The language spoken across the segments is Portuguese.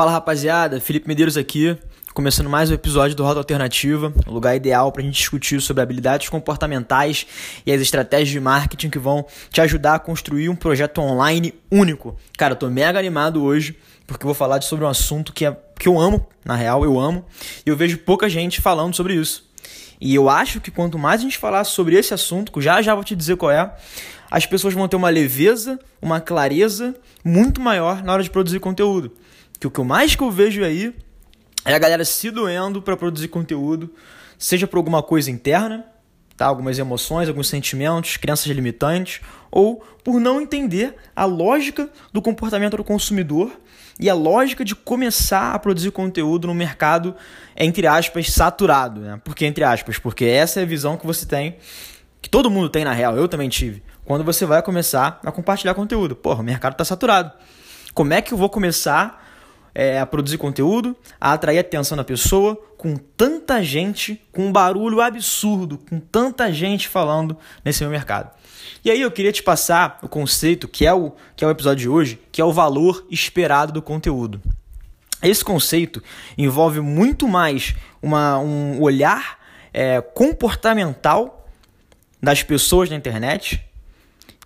Fala rapaziada, Felipe Medeiros aqui, começando mais um episódio do Rota Alternativa, o lugar ideal para a gente discutir sobre habilidades comportamentais e as estratégias de marketing que vão te ajudar a construir um projeto online único. Cara, eu tô mega animado hoje porque eu vou falar sobre um assunto que, é, que eu amo, na real, eu amo, e eu vejo pouca gente falando sobre isso. E eu acho que quanto mais a gente falar sobre esse assunto, que já já vou te dizer qual é, as pessoas vão ter uma leveza, uma clareza muito maior na hora de produzir conteúdo que o que mais que eu vejo aí é a galera se doendo para produzir conteúdo, seja por alguma coisa interna, tá? algumas emoções, alguns sentimentos, crenças limitantes, ou por não entender a lógica do comportamento do consumidor e a lógica de começar a produzir conteúdo no mercado, entre aspas, saturado. Né? Por que entre aspas? Porque essa é a visão que você tem, que todo mundo tem na real, eu também tive, quando você vai começar a compartilhar conteúdo. Porra, o mercado está saturado. Como é que eu vou começar é, a produzir conteúdo, a atrair a atenção da pessoa, com tanta gente, com um barulho absurdo, com tanta gente falando nesse meu mercado. E aí eu queria te passar o conceito que é o, que é o episódio de hoje, que é o valor esperado do conteúdo. Esse conceito envolve muito mais uma, um olhar é, comportamental das pessoas na internet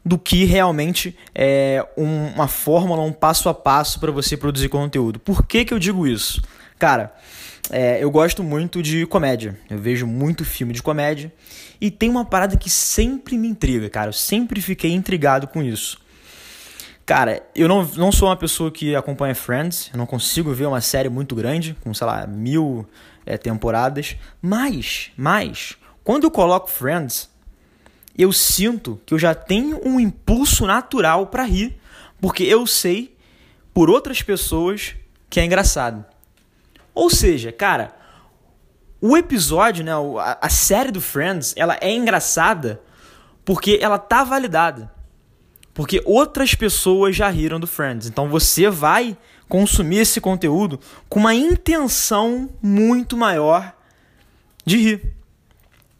do que realmente é, um, uma fórmula, um passo a passo para você produzir conteúdo. Por que, que eu digo isso? Cara, é, eu gosto muito de comédia. Eu vejo muito filme de comédia. E tem uma parada que sempre me intriga, cara. Eu sempre fiquei intrigado com isso. Cara, eu não, não sou uma pessoa que acompanha Friends. Eu não consigo ver uma série muito grande, com, sei lá, mil é, temporadas. Mas, mas, quando eu coloco Friends, eu sinto que eu já tenho um impulso natural para rir, porque eu sei por outras pessoas que é engraçado. Ou seja, cara, o episódio, né, a, série do Friends, ela é engraçada porque ela tá validada. Porque outras pessoas já riram do Friends. Então você vai consumir esse conteúdo com uma intenção muito maior de rir.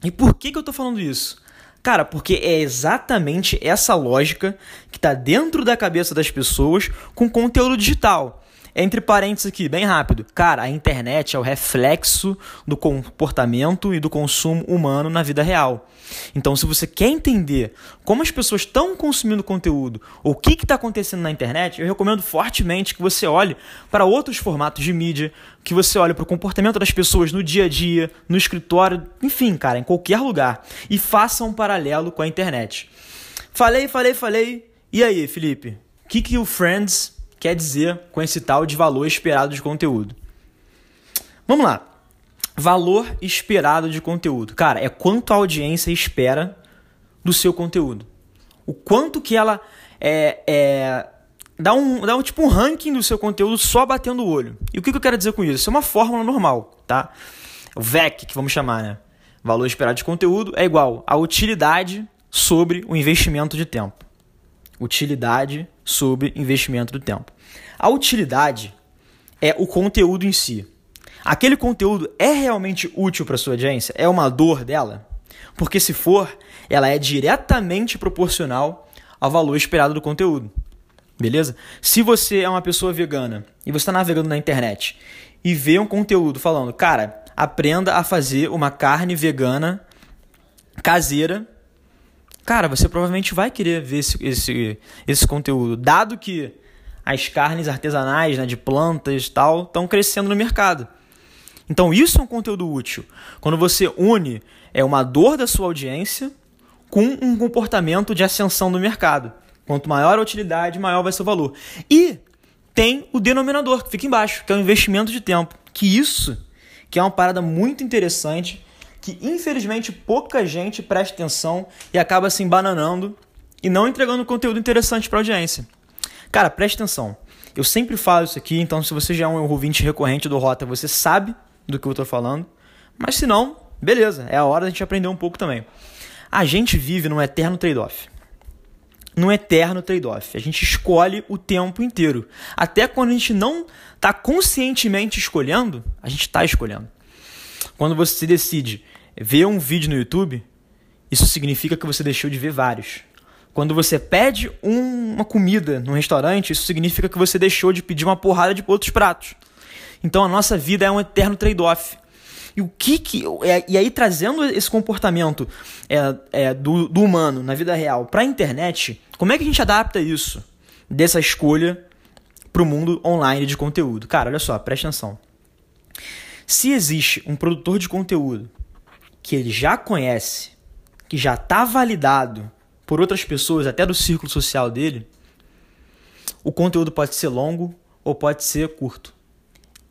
E por que, que eu tô falando isso? Cara, porque é exatamente essa lógica que está dentro da cabeça das pessoas com conteúdo digital. Entre parênteses aqui, bem rápido. Cara, a internet é o reflexo do comportamento e do consumo humano na vida real. Então, se você quer entender como as pessoas estão consumindo conteúdo, ou o que está acontecendo na internet, eu recomendo fortemente que você olhe para outros formatos de mídia, que você olhe para o comportamento das pessoas no dia a dia, no escritório, enfim, cara, em qualquer lugar, e faça um paralelo com a internet. Falei, falei, falei. E aí, Felipe? O que, que o Friends quer dizer com esse tal de valor esperado de conteúdo. Vamos lá. Valor esperado de conteúdo. Cara, é quanto a audiência espera do seu conteúdo. O quanto que ela é, é dá um, dá um tipo um ranking do seu conteúdo só batendo o olho. E o que, que eu quero dizer com isso? Isso é uma fórmula normal, tá? O VEC, que vamos chamar, né? Valor esperado de conteúdo é igual a utilidade sobre o investimento de tempo. Utilidade sobre investimento do tempo. A utilidade é o conteúdo em si. Aquele conteúdo é realmente útil para sua audiência? É uma dor dela? Porque se for, ela é diretamente proporcional ao valor esperado do conteúdo. Beleza? Se você é uma pessoa vegana e você está navegando na internet e vê um conteúdo falando, cara, aprenda a fazer uma carne vegana caseira cara, você provavelmente vai querer ver esse, esse, esse conteúdo, dado que as carnes artesanais né, de plantas tal estão crescendo no mercado. Então isso é um conteúdo útil. Quando você une é uma dor da sua audiência com um comportamento de ascensão do mercado. Quanto maior a utilidade, maior vai ser o valor. E tem o denominador que fica embaixo, que é o investimento de tempo. Que isso, que é uma parada muito interessante que infelizmente pouca gente presta atenção e acaba se embananando e não entregando conteúdo interessante para a audiência. Cara, preste atenção. Eu sempre falo isso aqui, então se você já é um ouvinte recorrente do Rota, você sabe do que eu estou falando. Mas se não, beleza, é a hora da gente aprender um pouco também. A gente vive num eterno trade-off. Num eterno trade-off. A gente escolhe o tempo inteiro. Até quando a gente não está conscientemente escolhendo, a gente está escolhendo. Quando você decide ver um vídeo no YouTube, isso significa que você deixou de ver vários. Quando você pede um, uma comida num restaurante, isso significa que você deixou de pedir uma porrada de outros pratos. Então a nossa vida é um eterno trade-off. E o que que. É, e aí, trazendo esse comportamento é, é, do, do humano na vida real para a internet, como é que a gente adapta isso? Dessa escolha para o mundo online de conteúdo. Cara, olha só, presta atenção. Se existe um produtor de conteúdo que ele já conhece, que já está validado por outras pessoas, até do círculo social dele, o conteúdo pode ser longo ou pode ser curto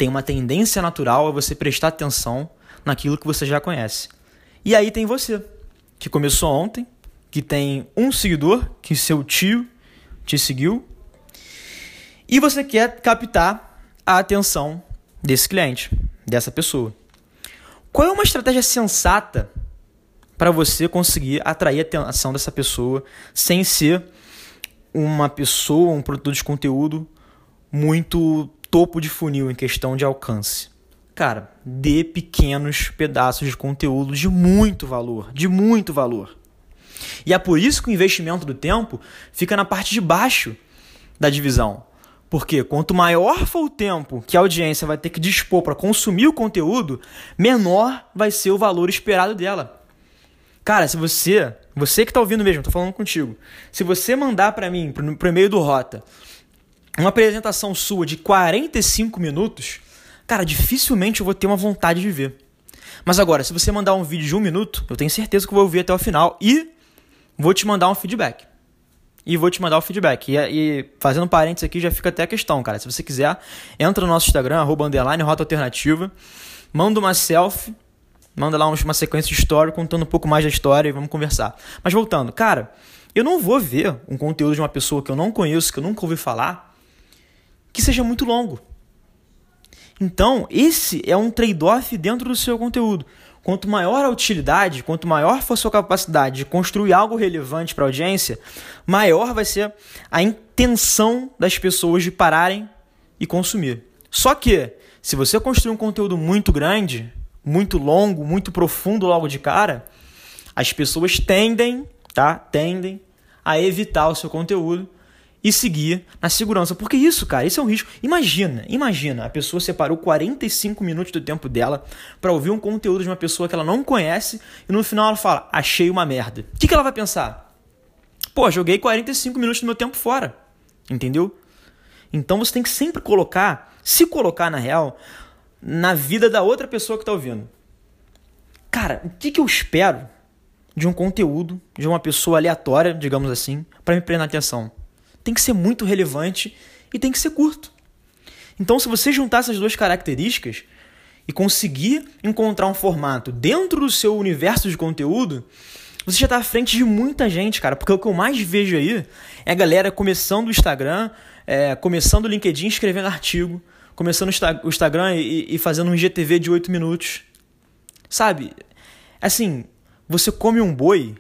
tem uma tendência natural a você prestar atenção naquilo que você já conhece. E aí tem você, que começou ontem, que tem um seguidor, que seu tio te seguiu, e você quer captar a atenção desse cliente, dessa pessoa. Qual é uma estratégia sensata para você conseguir atrair a atenção dessa pessoa sem ser uma pessoa, um produtor de conteúdo muito topo de funil em questão de alcance. Cara, dê pequenos pedaços de conteúdo de muito valor, de muito valor. E é por isso que o investimento do tempo fica na parte de baixo da divisão. Porque quanto maior for o tempo que a audiência vai ter que dispor para consumir o conteúdo, menor vai ser o valor esperado dela. Cara, se você, você que está ouvindo mesmo, estou falando contigo, se você mandar para mim, para o e-mail do Rota, uma apresentação sua de 45 minutos, cara, dificilmente eu vou ter uma vontade de ver. Mas agora, se você mandar um vídeo de um minuto, eu tenho certeza que eu vou ouvir até o final e vou te mandar um feedback. E vou te mandar o feedback. E, e fazendo parênteses aqui, já fica até a questão, cara. Se você quiser, entra no nosso Instagram, arroba underline, rota alternativa, manda uma selfie, manda lá uma sequência de história contando um pouco mais da história e vamos conversar. Mas voltando, cara, eu não vou ver um conteúdo de uma pessoa que eu não conheço, que eu nunca ouvi falar, que seja muito longo. Então, esse é um trade-off dentro do seu conteúdo. Quanto maior a utilidade, quanto maior for a sua capacidade de construir algo relevante para a audiência, maior vai ser a intenção das pessoas de pararem e consumir. Só que, se você construir um conteúdo muito grande, muito longo, muito profundo logo de cara, as pessoas tendem, tá? Tendem a evitar o seu conteúdo e seguir na segurança. Porque isso, cara, isso é um risco. Imagina, imagina, a pessoa separou 45 minutos do tempo dela para ouvir um conteúdo de uma pessoa que ela não conhece e no final ela fala: achei uma merda. O que, que ela vai pensar? Pô, joguei 45 minutos do meu tempo fora. Entendeu? Então você tem que sempre colocar, se colocar na real, na vida da outra pessoa que está ouvindo. Cara, o que, que eu espero de um conteúdo de uma pessoa aleatória, digamos assim, para me prender atenção? Tem que ser muito relevante e tem que ser curto. Então, se você juntar essas duas características e conseguir encontrar um formato dentro do seu universo de conteúdo, você já está à frente de muita gente, cara. Porque o que eu mais vejo aí é a galera começando o Instagram, é, começando o LinkedIn, escrevendo artigo, começando o Instagram e, e fazendo um GTV de 8 minutos. Sabe? Assim, você come um boi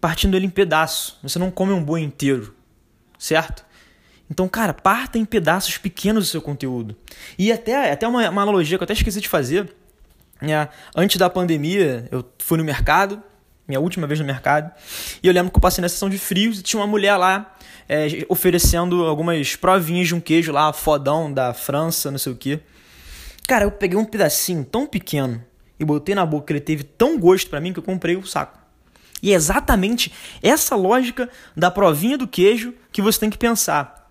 partindo ele em pedaço. Você não come um boi inteiro certo? Então, cara, parta em pedaços pequenos do seu conteúdo. E até, até uma, uma analogia que eu até esqueci de fazer. Né? Antes da pandemia, eu fui no mercado, minha última vez no mercado, e eu lembro que eu passei na sessão de frios e tinha uma mulher lá é, oferecendo algumas provinhas de um queijo lá, fodão da França, não sei o que. Cara, eu peguei um pedacinho tão pequeno e botei na boca, ele teve tão gosto para mim que eu comprei o saco. E é exatamente essa lógica da provinha do queijo que você tem que pensar.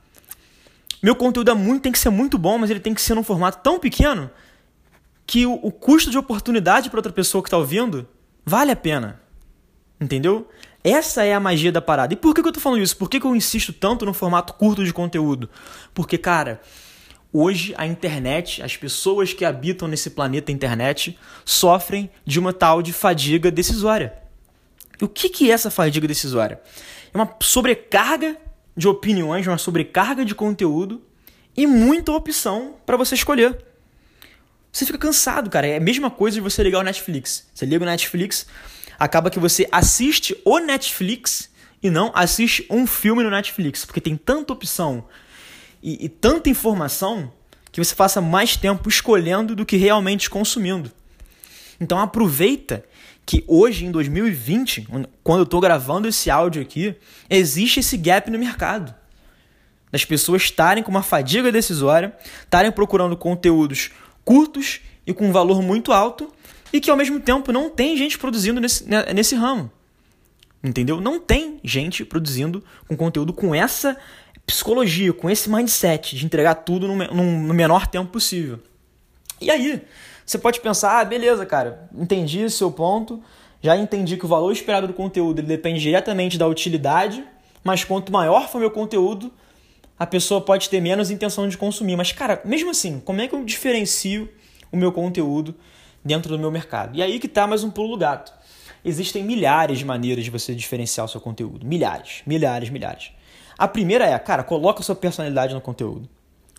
Meu conteúdo é muito, tem que ser muito bom, mas ele tem que ser num formato tão pequeno que o, o custo de oportunidade para outra pessoa que está ouvindo vale a pena. Entendeu? Essa é a magia da parada. E por que, que eu estou falando isso? Por que, que eu insisto tanto no formato curto de conteúdo? Porque, cara, hoje a internet, as pessoas que habitam nesse planeta internet, sofrem de uma tal de fadiga decisória. O que, que é essa fadiga decisória? É uma sobrecarga de opiniões, uma sobrecarga de conteúdo e muita opção para você escolher. Você fica cansado, cara. É a mesma coisa de você ligar o Netflix. Você liga o Netflix, acaba que você assiste o Netflix e não assiste um filme no Netflix, porque tem tanta opção e, e tanta informação que você passa mais tempo escolhendo do que realmente consumindo. Então aproveita que hoje, em 2020, quando eu estou gravando esse áudio aqui, existe esse gap no mercado. Das pessoas estarem com uma fadiga decisória, estarem procurando conteúdos curtos e com um valor muito alto, e que ao mesmo tempo não tem gente produzindo nesse, né, nesse ramo. Entendeu? Não tem gente produzindo com conteúdo com essa psicologia, com esse mindset de entregar tudo no, no menor tempo possível. E aí, você pode pensar, ah, beleza, cara, entendi seu ponto, já entendi que o valor esperado do conteúdo ele depende diretamente da utilidade, mas quanto maior for meu conteúdo, a pessoa pode ter menos intenção de consumir. Mas, cara, mesmo assim, como é que eu diferencio o meu conteúdo dentro do meu mercado? E aí que tá mais um pulo do gato. Existem milhares de maneiras de você diferenciar o seu conteúdo. Milhares, milhares, milhares. A primeira é, cara, coloca sua personalidade no conteúdo.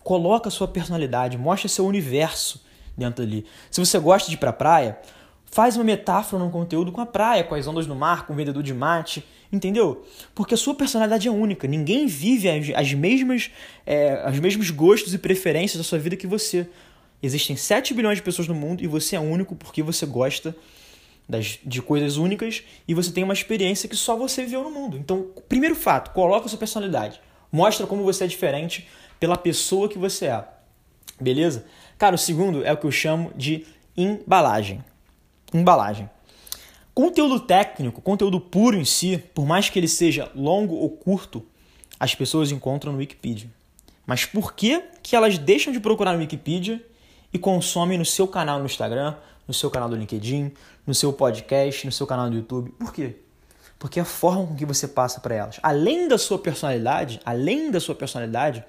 Coloca sua personalidade, mostra seu universo dentro ali. Se você gosta de ir pra praia, faz uma metáfora no conteúdo com a praia, com as ondas no mar, com o vendedor de mate, entendeu? Porque a sua personalidade é única. Ninguém vive as, as mesmas, é, os mesmos gostos e preferências da sua vida que você. Existem 7 bilhões de pessoas no mundo e você é único porque você gosta das, de coisas únicas e você tem uma experiência que só você viveu no mundo. Então, primeiro fato, coloca a sua personalidade. Mostra como você é diferente pela pessoa que você é. Beleza? Cara, o segundo é o que eu chamo de embalagem. Embalagem. Conteúdo técnico, conteúdo puro em si, por mais que ele seja longo ou curto, as pessoas encontram no Wikipedia. Mas por que, que elas deixam de procurar no Wikipedia e consomem no seu canal no Instagram, no seu canal do LinkedIn, no seu podcast, no seu canal do YouTube. Por quê? Porque a forma com que você passa para elas, além da sua personalidade, além da sua personalidade,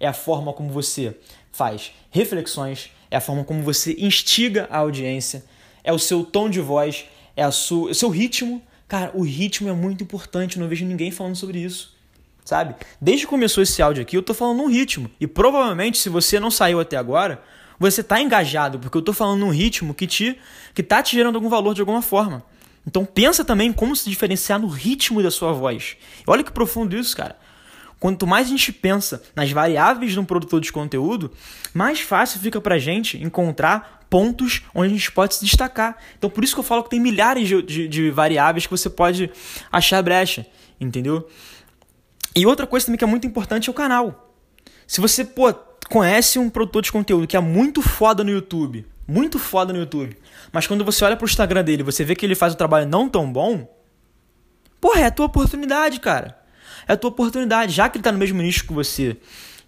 é a forma como você faz reflexões, é a forma como você instiga a audiência, é o seu tom de voz, é a sua, o seu ritmo. Cara, o ritmo é muito importante, não vejo ninguém falando sobre isso. Sabe? Desde que começou esse áudio aqui, eu tô falando num ritmo. E provavelmente, se você não saiu até agora, você está engajado, porque eu estou falando num ritmo que te que tá te gerando algum valor de alguma forma. Então pensa também como se diferenciar no ritmo da sua voz. Olha que profundo isso, cara. Quanto mais a gente pensa nas variáveis de um produtor de conteúdo, mais fácil fica pra gente encontrar pontos onde a gente pode se destacar. Então por isso que eu falo que tem milhares de, de, de variáveis que você pode achar brecha, entendeu? E outra coisa também que é muito importante é o canal. Se você, pô, conhece um produtor de conteúdo que é muito foda no YouTube, muito foda no YouTube, mas quando você olha pro Instagram dele, você vê que ele faz um trabalho não tão bom, porra, é a tua oportunidade, cara. É a tua oportunidade, já que ele tá no mesmo nicho que você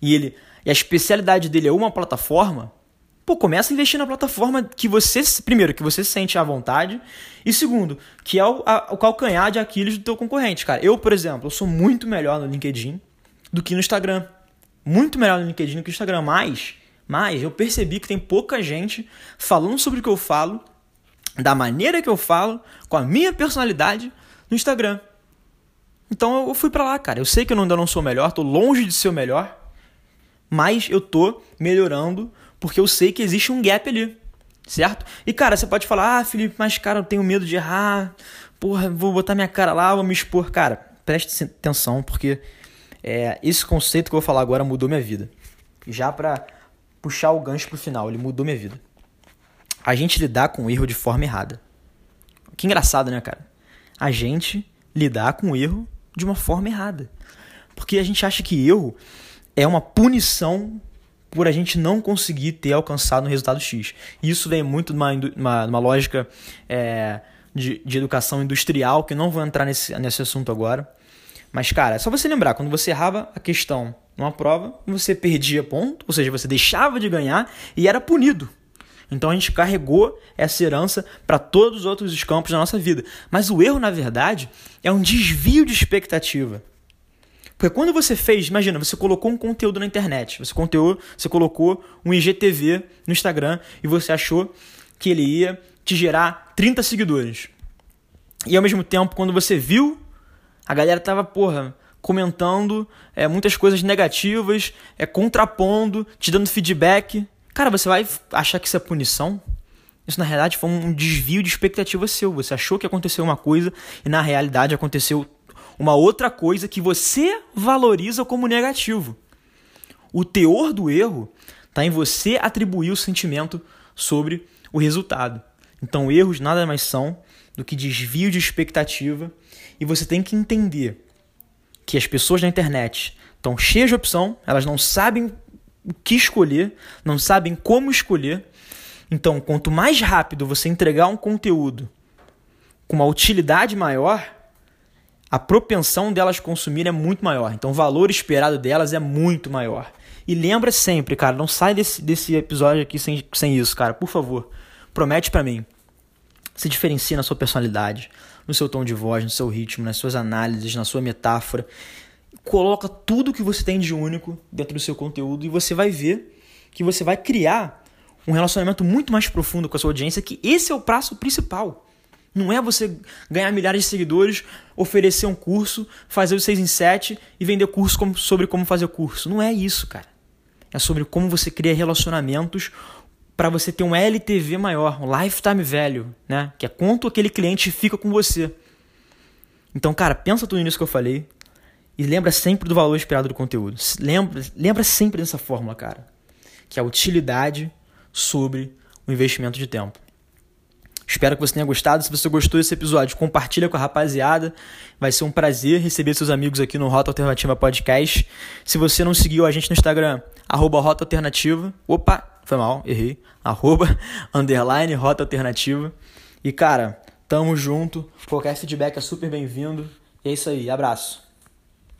e ele e a especialidade dele é uma plataforma, pô, começa a investir na plataforma que você, primeiro, que você sente à vontade, e segundo, que é o, a, o calcanhar de Aquiles do teu concorrente, cara. Eu, por exemplo, eu sou muito melhor no LinkedIn do que no Instagram muito melhor no LinkedIn do que no Instagram, mas, mas eu percebi que tem pouca gente falando sobre o que eu falo, da maneira que eu falo, com a minha personalidade no Instagram. Então eu fui para lá, cara. Eu sei que eu ainda não sou o melhor, tô longe de ser o melhor, mas eu tô melhorando porque eu sei que existe um gap ali, certo? E cara, você pode falar: "Ah, Felipe, mas cara, eu tenho medo de errar. Porra, vou botar minha cara lá, vou me expor". Cara, preste atenção porque é, esse conceito que eu vou falar agora mudou minha vida. Já para puxar o gancho pro final, ele mudou minha vida. A gente lidar com o erro de forma errada. Que engraçado, né, cara? A gente lidar com o erro de uma forma errada. Porque a gente acha que erro é uma punição por a gente não conseguir ter alcançado um resultado X. Isso vem muito numa, numa lógica é, de, de educação industrial, que não vou entrar nesse, nesse assunto agora. Mas, cara, é só você lembrar, quando você errava a questão numa prova, você perdia ponto, ou seja, você deixava de ganhar e era punido. Então a gente carregou essa herança para todos os outros campos da nossa vida. Mas o erro, na verdade, é um desvio de expectativa. Porque quando você fez, imagina, você colocou um conteúdo na internet, você, conteúdo, você colocou um IGTV no Instagram e você achou que ele ia te gerar 30 seguidores. E ao mesmo tempo, quando você viu a galera tava, porra, comentando é, muitas coisas negativas, é, contrapondo, te dando feedback. Cara, você vai achar que isso é punição? Isso na realidade foi um desvio de expectativa seu. Você achou que aconteceu uma coisa e na realidade aconteceu uma outra coisa que você valoriza como negativo. O teor do erro está em você atribuir o sentimento sobre o resultado. Então, erros nada mais são do que desvio de expectativa e você tem que entender que as pessoas na internet estão cheias de opção, elas não sabem o que escolher, não sabem como escolher. Então, quanto mais rápido você entregar um conteúdo com uma utilidade maior, a propensão delas consumir é muito maior. Então, o valor esperado delas é muito maior. E lembra sempre, cara, não sai desse, desse episódio aqui sem, sem isso, cara, por favor. Promete para mim. Se diferencia na sua personalidade, no seu tom de voz, no seu ritmo, nas suas análises, na sua metáfora. Coloca tudo que você tem de único dentro do seu conteúdo e você vai ver que você vai criar um relacionamento muito mais profundo com a sua audiência, que esse é o prazo principal. Não é você ganhar milhares de seguidores, oferecer um curso, fazer o 6 em 7 e vender curso sobre como fazer curso. Não é isso, cara. É sobre como você cria relacionamentos para você ter um LTV maior, um lifetime value, né? Que é quanto aquele cliente fica com você. Então, cara, pensa tudo nisso que eu falei e lembra sempre do valor esperado do conteúdo. Lembra, lembra sempre dessa fórmula, cara, que é a utilidade sobre o investimento de tempo. Espero que você tenha gostado. Se você gostou desse episódio, compartilha com a rapaziada. Vai ser um prazer receber seus amigos aqui no Rota Alternativa Podcast. Se você não seguiu a gente no Instagram, arroba Rota Alternativa. Opa, foi mal, errei. Arroba, underline, Rota Alternativa. E, cara, tamo junto. Qualquer feedback é super bem-vindo. E é isso aí, abraço.